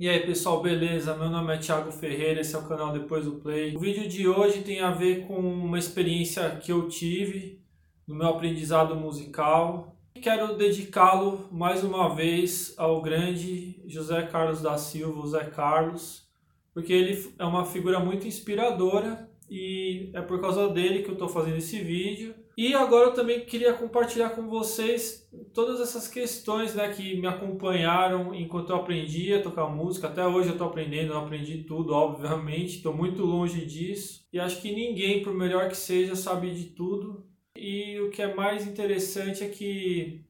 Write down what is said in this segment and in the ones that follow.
E aí pessoal, beleza? Meu nome é Thiago Ferreira, esse é o canal Depois do Play. O vídeo de hoje tem a ver com uma experiência que eu tive no meu aprendizado musical. Quero dedicá-lo mais uma vez ao grande José Carlos da Silva, o Zé Carlos, porque ele é uma figura muito inspiradora e é por causa dele que eu estou fazendo esse vídeo. E agora eu também queria compartilhar com vocês todas essas questões né, que me acompanharam enquanto eu aprendia a tocar música. Até hoje eu estou aprendendo, não aprendi tudo, obviamente, estou muito longe disso. E acho que ninguém, por melhor que seja, sabe de tudo. E o que é mais interessante é que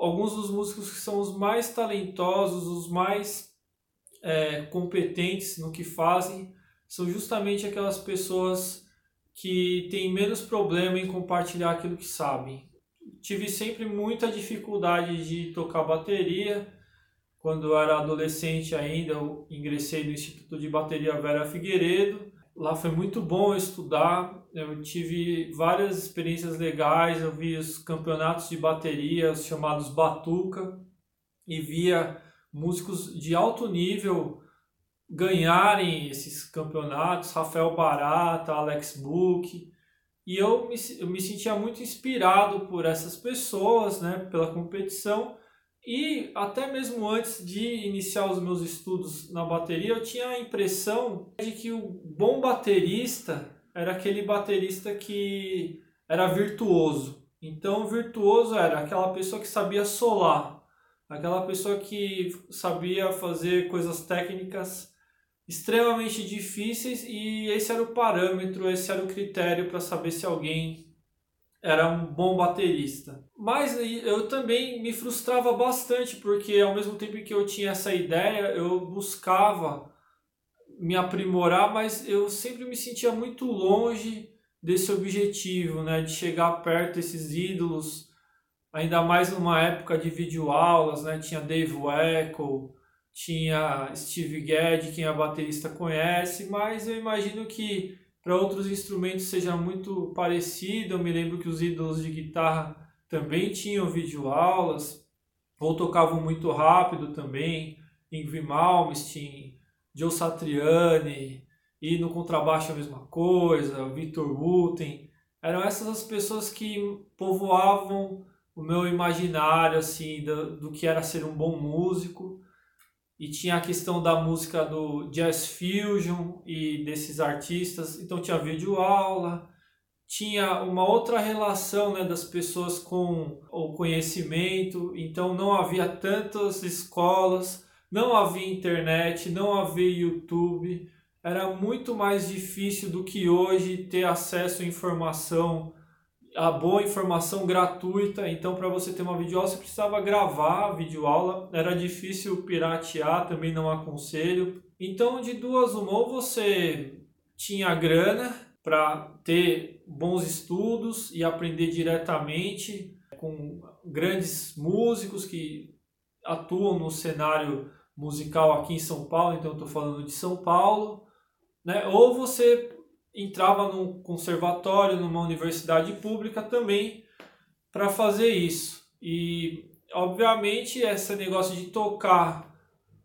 alguns dos músicos que são os mais talentosos, os mais é, competentes no que fazem, são justamente aquelas pessoas que têm menos problema em compartilhar aquilo que sabem. Tive sempre muita dificuldade de tocar bateria. Quando eu era adolescente ainda, eu ingressei no Instituto de Bateria Vera Figueiredo. Lá foi muito bom estudar. Eu tive várias experiências legais. Eu vi os campeonatos de bateria, os chamados Batuca, e via músicos de alto nível ganharem esses campeonatos, Rafael Barata, Alex Book, e eu me, eu me sentia muito inspirado por essas pessoas, né, pela competição, e até mesmo antes de iniciar os meus estudos na bateria, eu tinha a impressão de que o bom baterista era aquele baterista que era virtuoso. Então, virtuoso era aquela pessoa que sabia solar, aquela pessoa que sabia fazer coisas técnicas extremamente difíceis e esse era o parâmetro, esse era o critério para saber se alguém era um bom baterista. Mas eu também me frustrava bastante porque ao mesmo tempo que eu tinha essa ideia, eu buscava me aprimorar, mas eu sempre me sentia muito longe desse objetivo, né, de chegar perto desses ídolos, ainda mais numa época de videoaulas, né, tinha Dave Weckl, tinha Steve Gadd, quem é baterista conhece, mas eu imagino que para outros instrumentos seja muito parecido. Eu me lembro que os ídolos de guitarra também tinham videoaulas, ou tocavam muito rápido também. Ingrid Malmsteen, Joe Satriani, e no contrabaixo a mesma coisa, Victor Wooten. Eram essas as pessoas que povoavam o meu imaginário assim do, do que era ser um bom músico e tinha a questão da música do jazz fusion e desses artistas, então tinha vídeo aula, tinha uma outra relação né, das pessoas com o conhecimento, então não havia tantas escolas, não havia internet, não havia YouTube, era muito mais difícil do que hoje ter acesso à informação a boa informação gratuita. Então, para você ter uma videoaula, você precisava gravar a videoaula. Era difícil piratear, também não aconselho. Então, de duas uma, ou você tinha grana para ter bons estudos e aprender diretamente com grandes músicos que atuam no cenário musical aqui em São Paulo, então estou falando de São Paulo, né? Ou você entrava num conservatório, numa universidade pública também para fazer isso. E, obviamente, esse negócio de tocar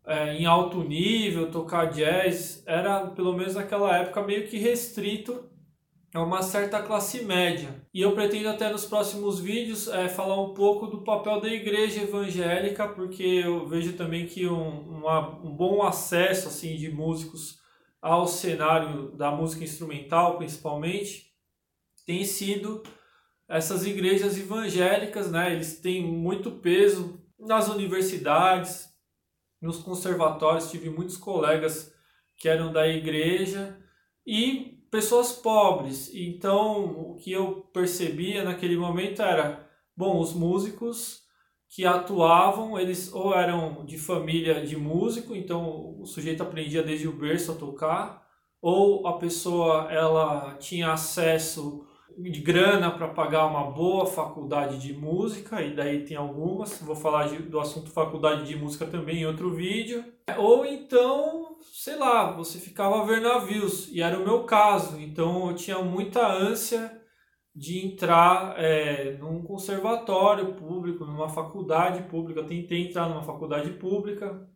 é, em alto nível, tocar jazz, era, pelo menos naquela época, meio que restrito a uma certa classe média. E eu pretendo até nos próximos vídeos é, falar um pouco do papel da igreja evangélica, porque eu vejo também que um, uma, um bom acesso assim de músicos ao cenário da música instrumental, principalmente, tem sido essas igrejas evangélicas, né? Eles têm muito peso nas universidades, nos conservatórios. Tive muitos colegas que eram da igreja e pessoas pobres. Então, o que eu percebia naquele momento era, bom, os músicos que atuavam, eles ou eram de família de músico, então o sujeito aprendia desde o berço a tocar, ou a pessoa ela tinha acesso de grana para pagar uma boa faculdade de música, e daí tem algumas, vou falar de, do assunto faculdade de música também em outro vídeo. Ou então, sei lá, você ficava a ver navios, e era o meu caso, então eu tinha muita ânsia de entrar é, num conservatório público, numa faculdade pública. Tentei entrar numa faculdade pública,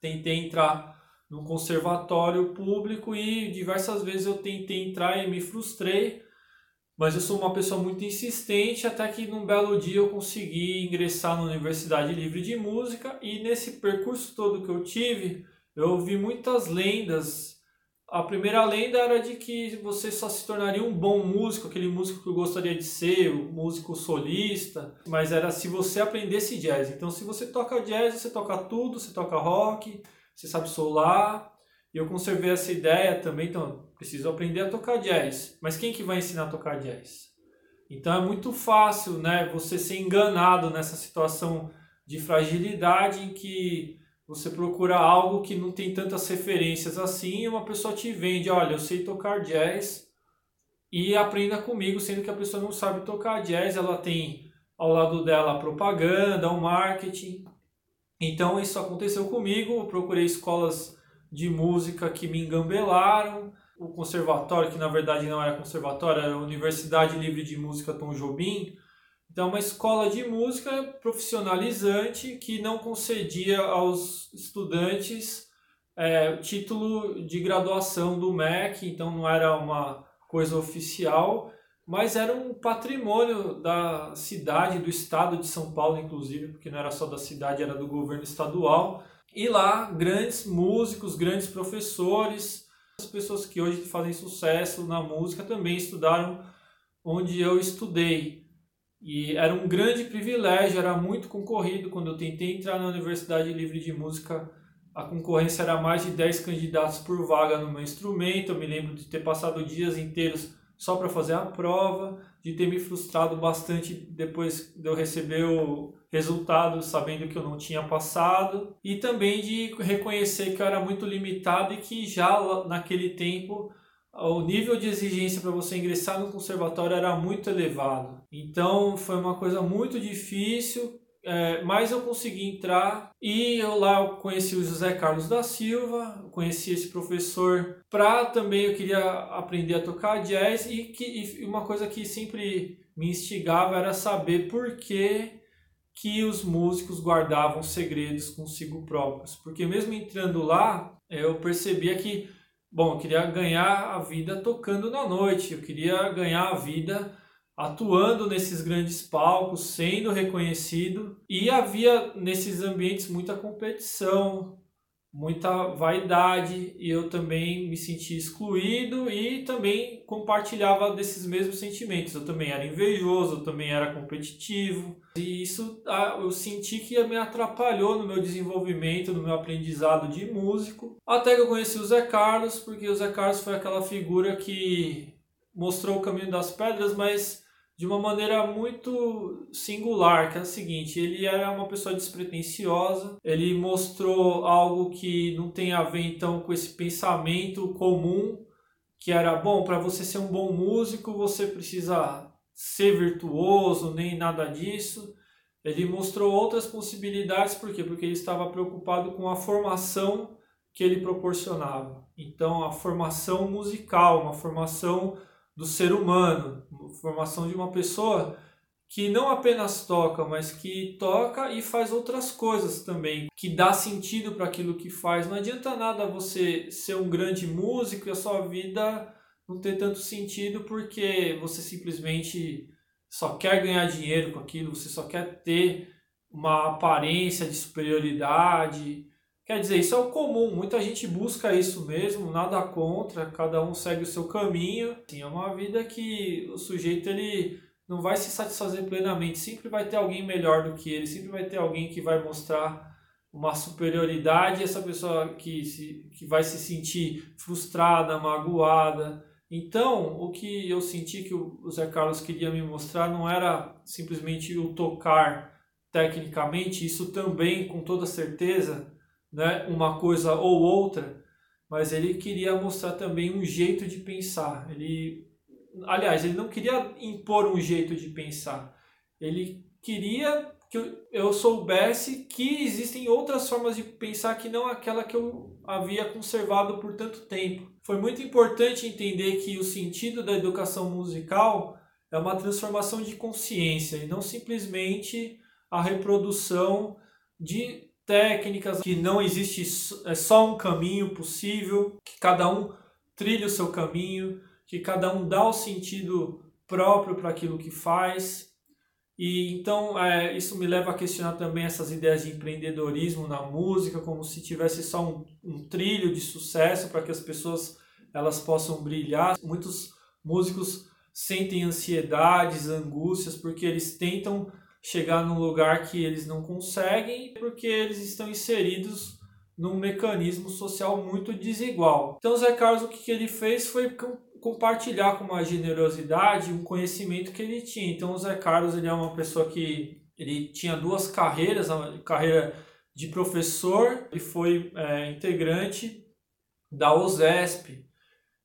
tentei entrar no conservatório público e diversas vezes eu tentei entrar e me frustrei, mas eu sou uma pessoa muito insistente até que num belo dia eu consegui ingressar na Universidade Livre de Música e nesse percurso todo que eu tive, eu ouvi muitas lendas a primeira lenda era de que você só se tornaria um bom músico, aquele músico que gostaria de ser, um músico solista, mas era se você aprendesse jazz. Então, se você toca jazz, você toca tudo, você toca rock, você sabe solar. E eu conservei essa ideia também, então, preciso aprender a tocar jazz. Mas quem que vai ensinar a tocar jazz? Então é muito fácil, né, você ser enganado nessa situação de fragilidade em que você procura algo que não tem tantas referências assim e uma pessoa te vende, olha, eu sei tocar jazz e aprenda comigo, sendo que a pessoa não sabe tocar jazz, ela tem ao lado dela a propaganda, o marketing. Então isso aconteceu comigo, eu procurei escolas de música que me engambelaram, o conservatório, que na verdade não era conservatório, era a Universidade Livre de Música Tom Jobim, então, uma escola de música profissionalizante que não concedia aos estudantes é, título de graduação do MEC, então não era uma coisa oficial, mas era um patrimônio da cidade, do estado de São Paulo, inclusive, porque não era só da cidade, era do governo estadual. E lá, grandes músicos, grandes professores, as pessoas que hoje fazem sucesso na música também estudaram onde eu estudei. E era um grande privilégio, era muito concorrido. Quando eu tentei entrar na Universidade Livre de Música, a concorrência era mais de 10 candidatos por vaga no meu instrumento. Eu me lembro de ter passado dias inteiros só para fazer a prova, de ter me frustrado bastante depois de eu receber o resultado sabendo que eu não tinha passado, e também de reconhecer que eu era muito limitado e que já naquele tempo o nível de exigência para você ingressar no conservatório era muito elevado. Então foi uma coisa muito difícil, é, mas eu consegui entrar e eu lá eu conheci o José Carlos da Silva, conheci esse professor para também eu queria aprender a tocar jazz e que e uma coisa que sempre me instigava era saber por que que os músicos guardavam segredos consigo próprios, porque mesmo entrando lá eu percebia que Bom, eu queria ganhar a vida tocando na noite, eu queria ganhar a vida atuando nesses grandes palcos, sendo reconhecido, e havia nesses ambientes muita competição, muita vaidade e eu também me sentia excluído e também compartilhava desses mesmos sentimentos. Eu também era invejoso, eu também era competitivo e isso ah, eu senti que me atrapalhou no meu desenvolvimento, no meu aprendizado de músico. Até que eu conheci o Zé Carlos, porque o Zé Carlos foi aquela figura que mostrou o caminho das pedras, mas de uma maneira muito singular, que é o seguinte, ele era uma pessoa despretensiosa, ele mostrou algo que não tem a ver então com esse pensamento comum, que era, bom, para você ser um bom músico, você precisa ser virtuoso, nem nada disso. Ele mostrou outras possibilidades, por quê? Porque ele estava preocupado com a formação que ele proporcionava. Então, a formação musical, uma formação do ser humano, formação de uma pessoa que não apenas toca, mas que toca e faz outras coisas também, que dá sentido para aquilo que faz. Não adianta nada você ser um grande músico e a sua vida não ter tanto sentido porque você simplesmente só quer ganhar dinheiro com aquilo, você só quer ter uma aparência de superioridade, Quer dizer, isso é o comum, muita gente busca isso mesmo, nada contra, cada um segue o seu caminho. Assim, é uma vida que o sujeito ele não vai se satisfazer plenamente, sempre vai ter alguém melhor do que ele, sempre vai ter alguém que vai mostrar uma superioridade, essa pessoa que, se, que vai se sentir frustrada, magoada. Então, o que eu senti que o Zé Carlos queria me mostrar não era simplesmente o tocar tecnicamente, isso também, com toda certeza, né, uma coisa ou outra, mas ele queria mostrar também um jeito de pensar. Ele, aliás, ele não queria impor um jeito de pensar. Ele queria que eu soubesse que existem outras formas de pensar que não aquela que eu havia conservado por tanto tempo. Foi muito importante entender que o sentido da educação musical é uma transformação de consciência e não simplesmente a reprodução de técnicas, que não existe é só um caminho possível, que cada um trilha o seu caminho, que cada um dá o sentido próprio para aquilo que faz. E então é, isso me leva a questionar também essas ideias de empreendedorismo na música, como se tivesse só um, um trilho de sucesso para que as pessoas elas possam brilhar. Muitos músicos sentem ansiedades, angústias, porque eles tentam chegar num lugar que eles não conseguem, porque eles estão inseridos num mecanismo social muito desigual. Então, Zé Carlos, o que ele fez foi compartilhar com uma generosidade um conhecimento que ele tinha. Então, o Zé Carlos ele é uma pessoa que ele tinha duas carreiras, a carreira de professor, ele foi é, integrante da OSESP,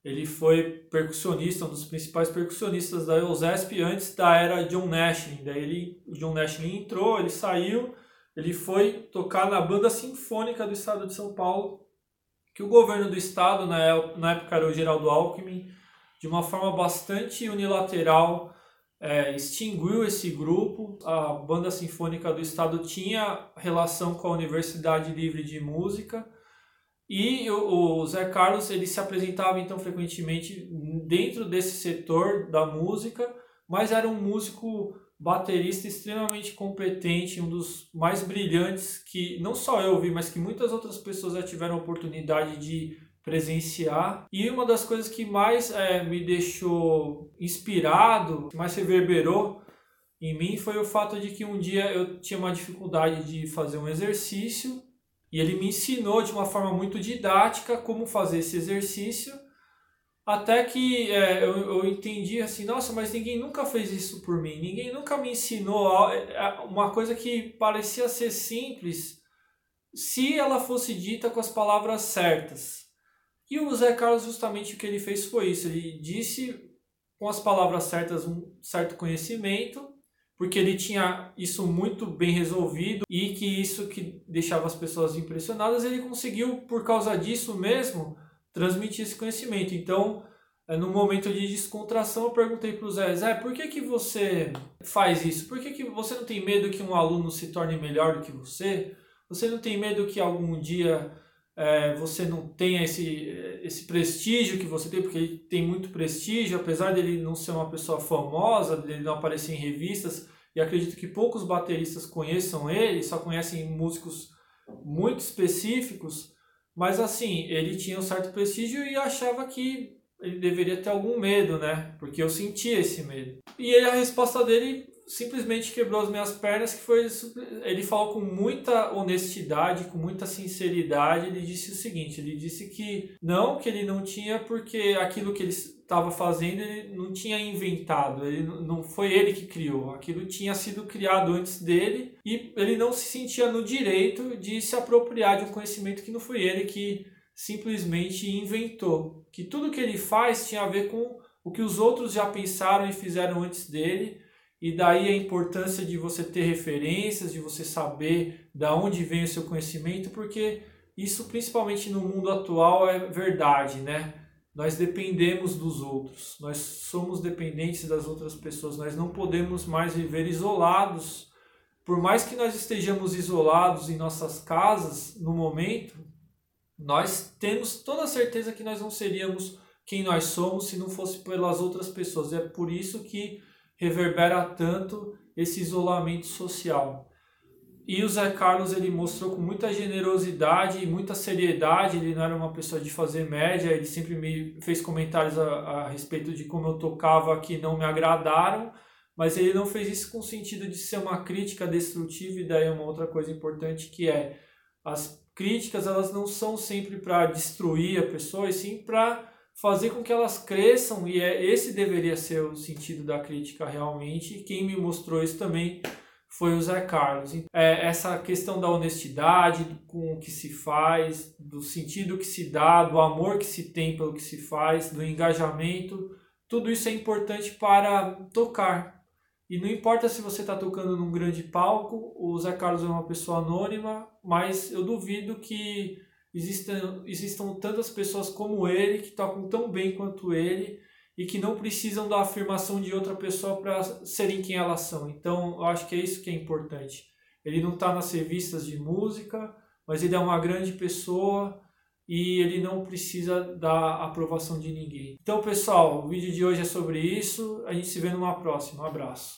ele foi percussionista, um dos principais percussionistas da OSESP antes da era John Nash. Daí ele, o John Nash entrou, ele saiu, ele foi tocar na banda sinfônica do estado de São Paulo, que o governo do estado, na, na época era o Geraldo Alckmin, de uma forma bastante unilateral, é, extinguiu esse grupo. A banda sinfônica do estado tinha relação com a Universidade Livre de Música, e o, o Zé Carlos ele se apresentava então frequentemente dentro desse setor da música, mas era um músico baterista extremamente competente, um dos mais brilhantes que não só eu vi, mas que muitas outras pessoas já tiveram oportunidade de presenciar. E uma das coisas que mais é, me deixou inspirado, que mais reverberou em mim, foi o fato de que um dia eu tinha uma dificuldade de fazer um exercício e ele me ensinou de uma forma muito didática como fazer esse exercício, até que é, eu, eu entendi assim, nossa, mas ninguém nunca fez isso por mim, ninguém nunca me ensinou é, uma coisa que parecia ser simples, se ela fosse dita com as palavras certas. E o Zé Carlos, justamente o que ele fez foi isso, ele disse com as palavras certas um certo conhecimento, porque ele tinha isso muito bem resolvido e que isso que deixava as pessoas impressionadas, ele conseguiu, por causa disso mesmo, transmitir esse conhecimento. Então, é, no momento de descontração, eu perguntei para o Zé, Zé, por que, que você faz isso? Por que, que você não tem medo que um aluno se torne melhor do que você? Você não tem medo que algum dia é, você não tenha esse, esse prestígio que você tem, porque ele tem muito prestígio, apesar dele não ser uma pessoa famosa, dele não aparecer em revistas, e acredito que poucos bateristas conheçam ele, só conhecem músicos muito específicos, mas assim, ele tinha um certo prestígio e achava que ele deveria ter algum medo, né? Porque eu sentia esse medo. E ele, a resposta dele simplesmente quebrou as minhas pernas, que foi ele falou com muita honestidade, com muita sinceridade, ele disse o seguinte, ele disse que não, que ele não tinha porque aquilo que ele estava fazendo ele não tinha inventado, ele não foi ele que criou, aquilo tinha sido criado antes dele e ele não se sentia no direito de se apropriar de um conhecimento que não foi ele que simplesmente inventou, que tudo que ele faz tinha a ver com o que os outros já pensaram e fizeram antes dele e daí a importância de você ter referências, de você saber da onde vem o seu conhecimento, porque isso principalmente no mundo atual é verdade, né? Nós dependemos dos outros, nós somos dependentes das outras pessoas, nós não podemos mais viver isolados. Por mais que nós estejamos isolados em nossas casas no momento, nós temos toda a certeza que nós não seríamos quem nós somos se não fosse pelas outras pessoas. É por isso que reverbera tanto esse isolamento social. E o Zé Carlos ele mostrou com muita generosidade e muita seriedade, ele não era uma pessoa de fazer média, ele sempre me fez comentários a, a respeito de como eu tocava que não me agradaram, mas ele não fez isso com o sentido de ser uma crítica destrutiva, e daí uma outra coisa importante que é as críticas elas não são sempre para destruir a pessoa, e sim para fazer com que elas cresçam e é esse deveria ser o sentido da crítica realmente. Quem me mostrou isso também foi o Zé Carlos. É, essa questão da honestidade com o que se faz, do sentido que se dá, do amor que se tem pelo que se faz, do engajamento, tudo isso é importante para tocar. E não importa se você está tocando num grande palco, o Zé Carlos é uma pessoa anônima, mas eu duvido que existam, existam tantas pessoas como ele que tocam tão bem quanto ele e que não precisam da afirmação de outra pessoa para serem quem elas são. Então, eu acho que é isso que é importante. ele não está nas revistas de música, mas ele é uma grande pessoa e ele não precisa da aprovação de ninguém. Então, pessoal, o vídeo de hoje é sobre isso. A gente se vê numa próxima. Um abraço.